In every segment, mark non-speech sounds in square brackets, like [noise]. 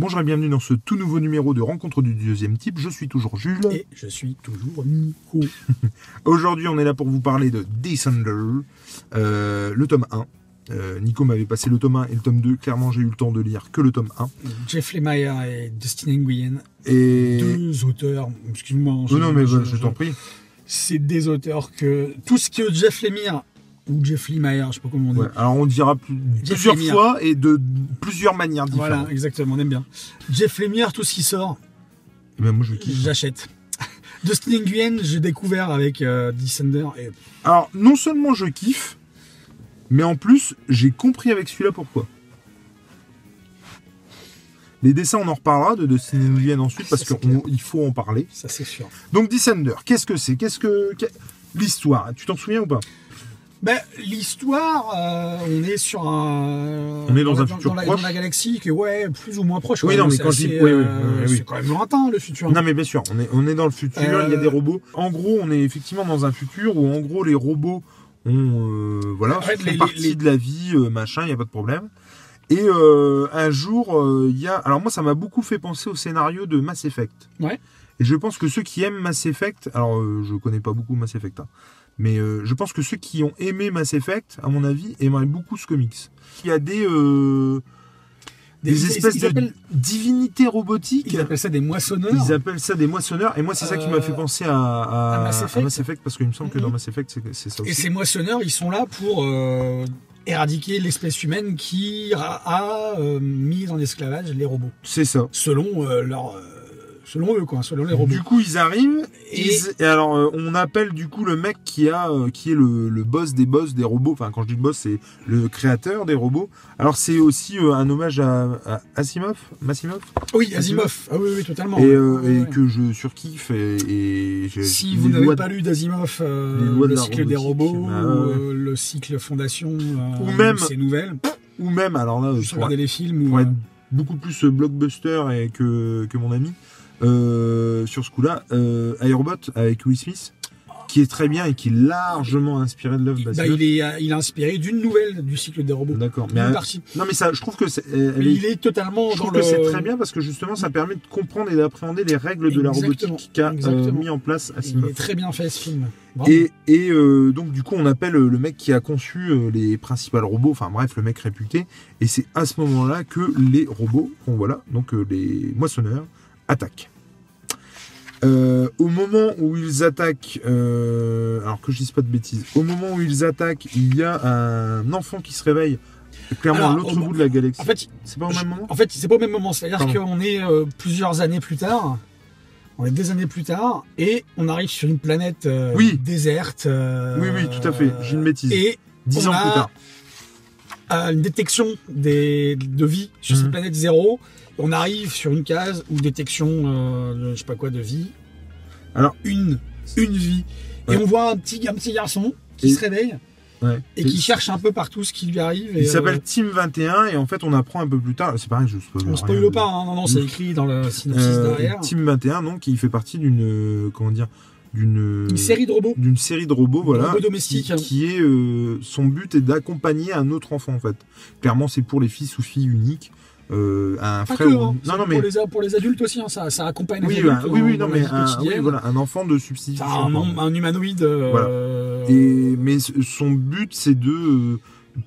Bonjour et bienvenue dans ce tout nouveau numéro de Rencontre du deuxième type. Je suis toujours Jules. Et je suis toujours Nico. [laughs] Aujourd'hui, on est là pour vous parler de Descender, euh, le tome 1. Euh, Nico m'avait passé le tome 1 et le tome 2. Clairement, j'ai eu le temps de lire que le tome 1. Jeff Lemire et Dustin Nguyen, Et... deux auteurs. Excuse-moi. Oh je- non, mais je- bah, je t'en prie. C'est des auteurs que tout ce que Jeff Lemire ou Jeff Lemire, je sais pas comment on dit. Ouais, alors, on dira plus- plusieurs Lemire. fois et de plusieurs manières différentes. Voilà, exactement, on aime bien. Jeff Lemire, tout ce qui sort, Eh ben, moi, je kiffe. j'achète. [laughs] Dustin Nguyen, j'ai découvert avec euh, Descender et Alors, non seulement je kiffe, mais en plus, j'ai compris avec celui-là pourquoi. Les dessins, on en reparlera de Dustin Nguyen ensuite parce qu'il faut en parler. ça c'est sûr. Donc, Descender, qu'est-ce que c'est? Qu'est-ce que. L'histoire, tu t'en souviens ou pas? Ben, l'histoire, euh, on est sur un. On est dans un la- futur la, proche. dans la galaxie qui est ouais, plus ou moins proche. Oui, non, mais quand je dis- oui, oui, euh, oui, oui. C'est quand même lointain le futur. Non, mais bien sûr, on est, on est dans le futur, il y a Euh, des robots. En gros, on est effectivement dans un futur où, en gros, les robots ont, euh, voilà, En fait, font les- partie les- de la vie, euh, machin, il n'y a pas de problème. Et euh, un jour, euh, il y a. Alors, moi, ça m'a beaucoup fait penser au scénario de Mass Effect. Ouais. Et je pense que ceux qui aiment Mass Effect, alors euh, je connais pas beaucoup Mass Effect, hein, mais euh, je pense que ceux qui ont aimé Mass Effect, à mon avis, aimeraient beaucoup ce comics. Il y a des, des, Des- espèces ils de divinités robotiques. Ils appellent ça des moissonneurs. Ils appellent ça des moissonneurs, et moi c'est ça qui m'a fait penser à, à- à Mass à Effect. parce qu'il me semble que dans Mass Effect c'est ça Et ces moissonneurs, ils sont là pour euh, éradiquer l'espèce humaine qui a, a, euh, mis en esclavage les robots, C'est ça. selon euh, leur, euh, selon eux quoi, selon les robots. Du coup ils arrivent, Et- ils- et alors euh, on appelle du coup le mec qui a euh, qui est le, le boss des boss des robots. Enfin quand je dis le boss c'est le créateur des robots. Alors c'est aussi euh, un hommage à, à Asimov, Massimov, oui, Asimov. Ah oui, oui, totalement. et, Ouais, et ouais. que je surkiffe et, et j'ai- Si vous n'avez pas lu d'Asimov, le cycle des robots, ouais. le cycle Fondation, Ou même- ces nouvelles, ou même alors là regarder les films. Ou, beaucoup plus blockbuster et que, que mon ami euh, sur ce coup-là, euh, Aerobot avec Will Smith, qui est très bien et qui est largement inspiré de l'œuvre bah, il, est, euh, il est inspiré d'une nouvelle du cycle des robots. D'accord, mais euh, non mais ça, je trouve que elle est- il est totalement je trouve le... que c'est très bien parce que justement ça permet de comprendre et d'appréhender les règles de la robotique qu'a euh, mis en place Il Asimov. est très bien fait ce film. Bravo. Et, et euh, donc du coup on appelle euh, le mec qui a conçu euh, les principaux robots, enfin bref le mec réputé, et c'est à ce moment-là que les robots, bon, voilà, donc euh, les moissonneurs, attaquent. Euh, au moment où ils attaquent, euh, alors que je dise pas de bêtises, au moment où ils attaquent, il y a un enfant qui se réveille, clairement l'autre au- bout de la galaxie. En fait, c'est pas au je- même moment en fait, c'est pas au même moment. C'est-à-dire qu'on est euh, plusieurs années plus tard. On est des années plus tard et on arrive sur une planète Oui. déserte. Oui, oui, tout à fait. J'ai une bêtise. Et Dix ans a- plus tard. une détection des, de vie sur cette planète zéro. On arrive sur une case où détection, euh, de, je sais pas quoi, de vie. Alors- une, une vie. Ouais. Et on voit un petit, un petit garçon qui se réveille Ouais. et qui cherche un peu partout ce qui lui arrive. et, Il s'appelle euh, Team 21 et en fait on apprend un peu plus tard, c'est pareil, je spoil on spoil pas, hein, non, non, c'est écrit dans le synopsis Euh, derrière. Team 21, donc, il fait partie d'une, comment dire, d'une Une série de robots. d'une série de robots, voilà, robots domestiques, qui, hein. qui est euh, son but est d'accompagner un autre enfant en fait. Clairement, c'est pour les fils ou filles uniques, euh, un Pas frère. que, ou- hein, Non, non, mais pour, les, pour les adultes aussi, hein, ça, ça accompagne oui, les adultes oui, oui, dans non, mais un, oui, voilà, un enfant de substitution. Un, un humanoïde. euh, Voilà. Et mais son but, c'est de euh,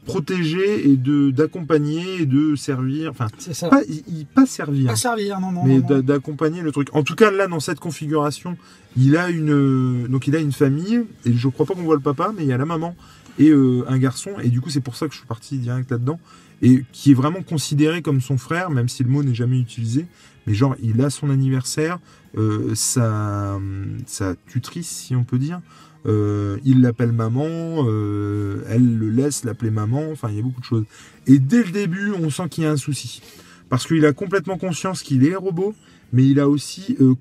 protéger et de d'accompagner et de servir, enfin, ça. pas, il- il- pas servir. Pas servir, non, non. mais d'accompagner le truc. En tout cas, là, dans cette configuration, il a une, donc il a une famille, et je crois pas qu'on voit le papa, mais il y a la maman et euh, un garçon, et du coup, c'est pour ça que je suis parti direct là-dedans, et qui est vraiment considéré comme son frère, même si le mot n'est jamais utilisé, mais genre, il a son anniversaire, euh, sa, sa tutrice, si on peut dire, euh, il l'appelle maman, euh, elle le laisse l'appeler maman, enfin, il y a beaucoup de choses. Et dès le début, on sent qu'il y a un souci. Parce qu'il a complètement conscience qu'il est robot, mais il a aussi euh,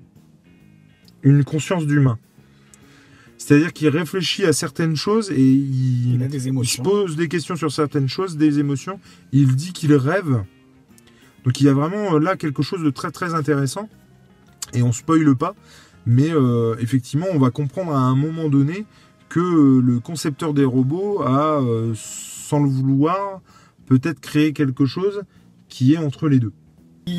une conscience d'humain. C'est-à-dire qu'il réfléchit à certaines choses et il, Il a des il se pose des questions sur certaines choses, des émotions. Il dit qu'il rêve. Donc il y a vraiment là quelque chose de très très intéressant. Et on spoile pas, mais euh, effectivement on va comprendre à un moment donné que euh, le concepteur des robots a, euh, sans le vouloir, peut-être créé quelque chose qui est entre les deux.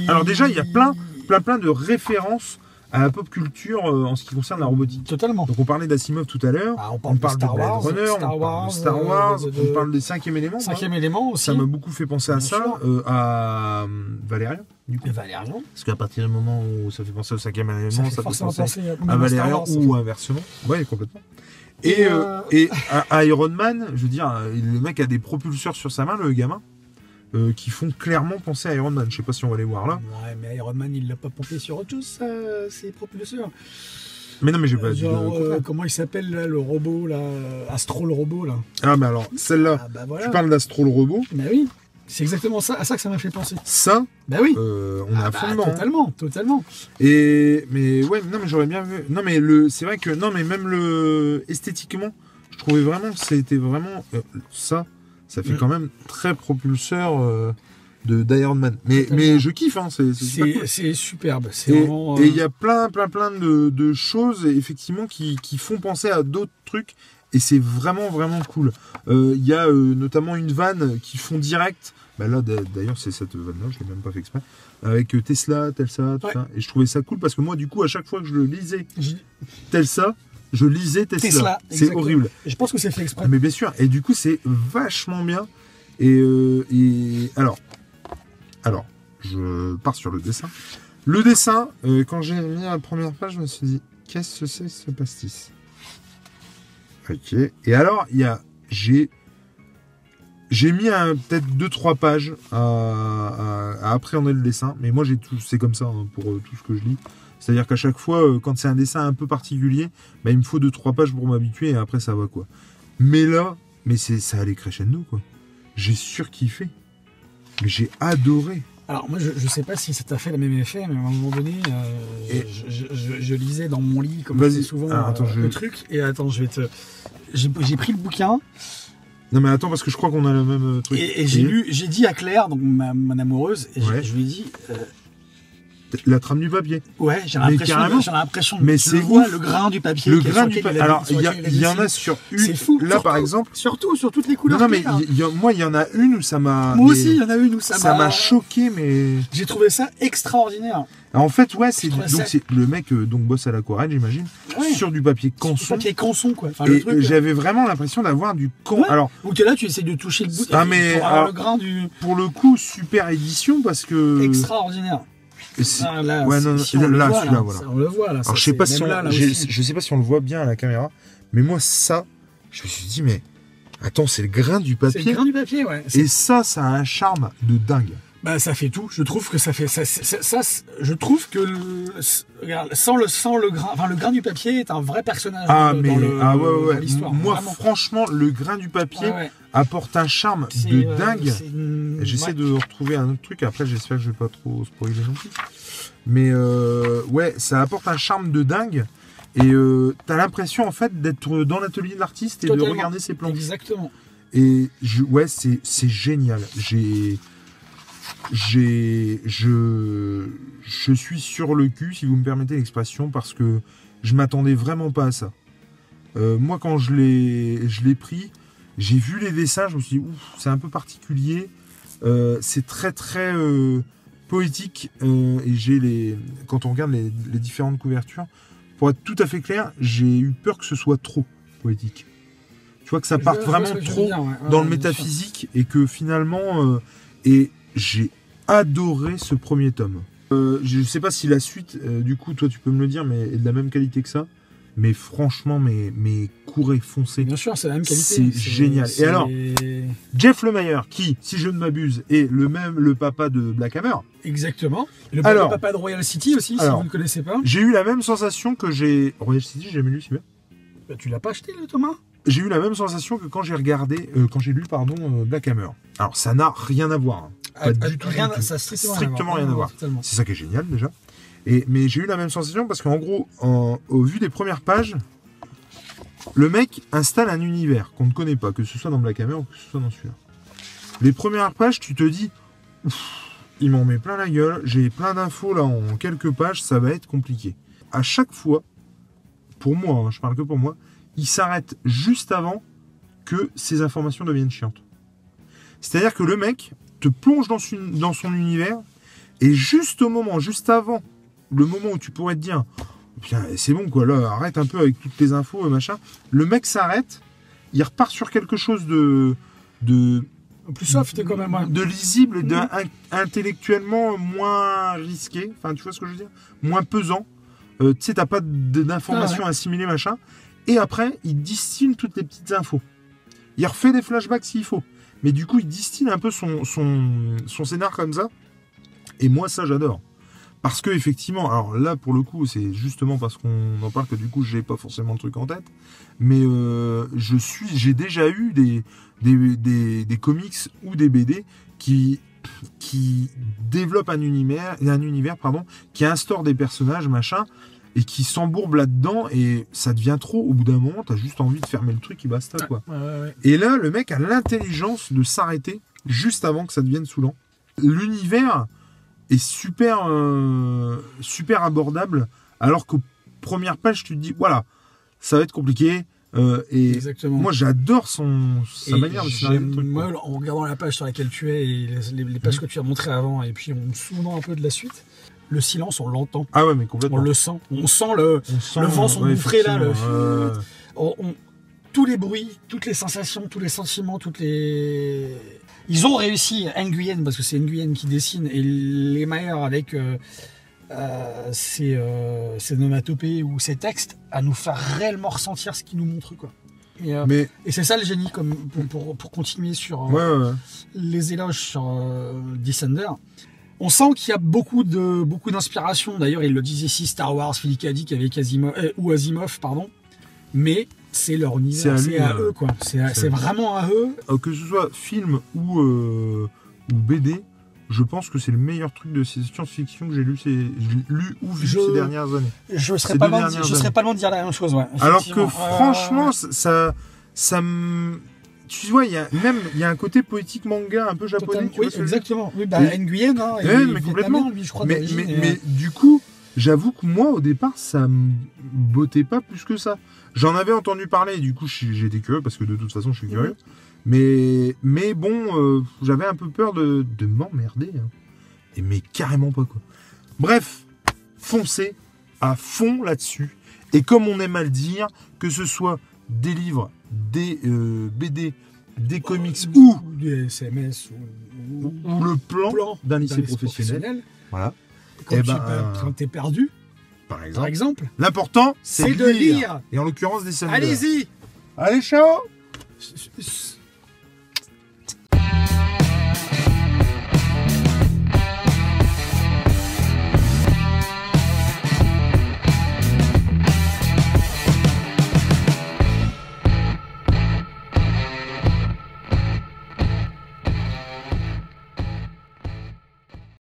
Alors déjà, il y a plein, plein, plein de références à la pop culture euh, en ce qui concerne la robotique. Totalement. Donc on parlait d'Asimov tout à l'heure, Ah, on on parle, de Star Wars, Runner, Star on parle Wars, de Star Wars, de- on parle des cinquième élément. hein. Cinquième élément aussi. Ça m'a beaucoup fait penser à ça, à Valérian, du coup. Et Valérian. Parce qu'à partir du moment où ça fait penser au cinquième élément, Ça fait peut penser à, Valérian ou inversement. Ouais, complètement. Et, euh, euh, et à- Iron Man, je veux dire, euh, le mec a des propulseurs sur sa main, le gamin, euh, qui font clairement penser à Iron Man. Je sais pas si on va les voir là. Ouais, mais Iron Man, il l'a pas pompé sur autre chose, ça, ses propulseurs. Mais non, mais j'ai pas dit euh, comment il s'appelle là, le robot, là, euh, Astro le robot, là. Ah, mais alors, celle-là, Ah bah voilà. tu parles d'Astro le robot. Bah oui, c'est exactement ça, à ça que ça m'a fait penser. Ça, Bah oui. euh, on est Ah bah, fond dedans. hein. totalement, totalement. Et mais ouais, non mais j'aurais bien vu. Non mais le, c'est vrai que non mais même le esthétiquement, je trouvais vraiment que c'était vraiment euh, ça. Ça fait Mm. quand même très propulseur euh, de d'Iron Man. Mais Totalement. mais je kiffe hein. C'est superbe. Et euh, il y a plein plein plein de, de choses effectivement qui, qui font penser à d'autres trucs. Et c'est vraiment vraiment cool. Euh, Il y a euh, notamment une vanne qui font direct. Bah là d'a- d'ailleurs c'est cette vanne là, je l'ai même pas fait exprès. Avec euh, Tesla, Telsa, tout Ouais. ça. Et je trouvais ça cool parce que moi du coup à chaque fois que je le lisais Telsa, je lisais Tesla. Tesla, c'est horrible. Je pense que c'est fait exprès. Mais bien sûr, et du coup, c'est vachement bien. Et, euh, et alors, alors, je pars sur le dessin. Le dessin, euh, quand j'ai mis la première page, je me suis dit, qu'est-ce que c'est ce pastis? Ok. Et alors, il y a, j'ai, j'ai mis peut-être deux trois pages à, à- à appréhender le dessin, mais moi j'ai tout, c'est comme ça hein, pour euh, tout ce que je lis. C'est-à-dire qu'à chaque fois, euh, quand c'est un dessin un peu particulier, bah, il me faut deux trois pages pour m'habituer et après ça va quoi. Mais là, mais c'est ça allait crescendo quoi. J'ai surkiffé. Mais j'ai adoré. Alors moi je, je sais pas si ça t'a fait le même effet, mais à un moment donné, euh, Et- je, je- je- je lisais dans mon lit comme je fais souvent attends, euh, je- le truc. Et attends, je vais te. J'ai pris le bouquin Non mais attends parce que je crois qu'on a le même euh, truc. et, et j'ai lu, j'ai dit à Claire, donc ma, mon amoureuse, et Ouais. je lui ai dit, euh, la trame du papier. ouais, j'ai l'impression, de- Mais c'est le vois le grain du papier, Le grain du papier. Alors il y, en a sur C'est une. fou. Là surtout- par exemple. surtout sur toutes les couleurs. non mais y y moi il y en a une où ça m'a. moi aussi, il y en a une où ça, Ça m'a choqué mais. J'ai trouvé ça extraordinaire. En fait ouais c'est donc c'est le mec euh, donc bosse à l'aquarelle j'imagine Ouais. sur du papier canson. papier canson quoi. Enfin, Et euh, j'avais vraiment l'impression d'avoir du can. Ouais. Alors t'es là, tu essaies de toucher le bout Ah, mais, pour alors- le grain du pour le coup super édition parce que. extraordinaire. Ah, là, Ouais, c'est- non, si on là, le là, voit, celui-là, voilà. ça, on le voit là. Alors je sais pas si on, là, là je sais pas si on le voit bien à la caméra, mais moi ça, je me suis dit mais attends c'est le grain du C'est le papier grain du papier, ouais. C'est- et ça ça a un charme de dingue. Bah, ça fait tout. Je trouve que ça fait ça. ça, je trouve que le- regarde, sans le sans le grain, enfin le grain du papier est un vrai personnage. Ah mais dans ah ouais ouais, l'histoire, moi vraiment. franchement le grain du papier Ouais, apporte un charme de euh, dingue. J'essaie de retrouver un autre truc après j'espère que je vais pas trop spoiler non plus. Mais euh, ouais ça apporte un charme de dingue. Et euh, t'as l'impression en fait d'être dans l'atelier de l'artiste et de regarder ses plans. Exactement. Et je, ouais, c'est, c'est génial. J'ai, j'ai, je, je suis sur le cul, si vous me permettez l'expression, parce que je m'attendais vraiment pas à ça. Euh, moi, quand je l'ai, je l'ai pris, j'ai vu les dessins, je me suis dit, ouf, c'est un peu particulier. Euh, c'est très, très euh, poétique. et j'ai les, quand on regarde les, les différentes couvertures, pour être tout à fait clair, j'ai eu peur que ce soit trop poétique. Tu vois que ça parte vraiment trop dire, ouais. Ouais, dans ouais, le métaphysique et que finalement et j'ai adoré ce premier tome. Euh, je sais pas si la suite, euh, du coup, toi tu peux me le dire, mais est de la même qualité que ça. Mais franchement, mais, mais courez, foncez. Bien sûr, c'est la même qualité. C'est génial. Et alors Jeff Lemire, qui, si je ne m'abuse, est le même le papa de Black Hammer, Exactement. Le, Alors- papa de Royal City aussi, si vous ne connaissez pas. j'ai eu la même sensation que j'ai. Royal City, j'ai jamais lu, c'est bien. Bah, tu l'as pas acheté, le Thomas? J'ai eu la même sensation que quand j'ai regardé, euh, quand j'ai lu, pardon, euh, Black Hammer. Alors ça n'a rien à voir. hein. Pas du tout, rien, du tout. Ça a strictement, Strictement rien à voir. C'est ça qui est génial déjà. Et, mais j'ai eu la même sensation parce qu'en gros, en- au vu des premières pages, le mec installe un univers qu'on ne connaît pas, que ce soit dans Black Hammer ou que ce soit dans celui-là. Les premières pages, tu te dis, il m'en met plein la gueule, j'ai plein d'infos là en quelques pages, ça va être compliqué. À chaque fois, pour moi, hein, je parle que pour moi, il s'arrête juste avant que ces informations deviennent chiantes. C'est-à-dire que le mec te plonge dans, son- dans son univers Et juste au moment, juste avant, le moment où tu pourrais te dire, c'est bon quoi, là, arrête un peu avec toutes les infos et machin. Le mec s'arrête, il repart sur quelque chose de. de Plus soft quand même. ouais. de lisible, de Mhm. in- intellectuellement moins risqué, enfin tu vois ce que je veux dire? Moins pesant. Euh, tu sais, t'as pas de- d'informations Ah assimilées, machin. Et après, il distille toutes les petites infos. Il refait des flashbacks s'il faut. Mais du coup, il distille un peu son, son, scénar comme ça. Et moi, ça, j'adore. Parce que, effectivement, alors là, pour le coup, c'est justement parce qu'on en parle que du coup, j'ai pas forcément le truc en tête. Mais euh, j'ai déjà eu des, comics ou des BD qui, qui développent un univers, un univers pardon, qui instaure des personnages, machin, et qui s'embourbent là-dedans, et ça devient trop. Au bout d'un moment, t'as juste envie de fermer le truc et basta, quoi. Ouais, ouais, ouais. Et là, le mec a l'intelligence de s'arrêter juste avant que ça devienne saoulant. L'univers est super, euh, super abordable, alors qu'aux premières pages, tu te dis, voilà, ça va être compliqué. euh, et Exactement. moi, j'adore son sa Et manière de quoi. moi, en regardant la page sur laquelle tu es et les, les- les pages que tu as montrées avant, et puis en me souvenant un peu de la suite, le silence, on l'entend, Ah ouais, mais on complètement. le sent, on sent le, On sent, le vent s'engouffrer, là, le- euh, on- on- tous les bruits, toutes les sensations, tous les sentiments, toutes les. Ils ont réussi, Nguyen, parce que c'est Nguyen qui dessine, et les Maher avec euh, euh, ses, euh, ses onomatopées ou ses textes, à nous faire réellement ressentir ce qu'ils nous montrent. Quoi. Et, euh, mais et c'est ça le génie, comme, pour, pour, pour continuer sur euh, ouais, ouais, ouais. les éloges sur euh, Descender. On sent qu'il y a beaucoup de beaucoup d'inspiration. D'ailleurs, il le disait ici, Star Wars, Philip K. Dick avec Asimov, euh, ou Asimov, pardon. Mais c'est leur univers, c'est à euh, eux, quoi. C'est vraiment à eux. Euh, que ce soit film ou, euh, ou BD, je pense que c'est le meilleur truc de science-fiction que j'ai lu, ces- j'ai lu ou vu Je- ces dernières années. Je serais Ces pas loin de, dernières je serais années. pas loin de dire la même chose, ouais. Alors que franchement, ça, ça me... Tu vois, il y a même il y a un côté poétique manga un peu japonais. tu oui, exactement. Oui, bah, Et- Nguyen, hein, Ouais, mais complètement. lui, je crois, mais, mais, et, mais du coup, j'avoue que moi, au départ, ça me bottait pas plus que ça. J'en avais entendu parler, et du coup, j'étais curieux, parce que de toute façon, je suis Mhm. curieux. Mais, mais bon, euh, j'avais un peu peur de, de m'emmerder. hein. Et mais carrément pas, quoi. Bref, foncez à fond là-dessus. Et comme on aime à le dire, que ce soit des livres, des euh, BD, des comics ou, du SMS ou, ou- ou le plan, plan d'un lycée lycée professionnel, voilà, Quand Eh tu ben, es- perdu, par par exemple. L'important, c'est de lire. Et en l'occurrence, des scènes. Allez-y Allez, ciao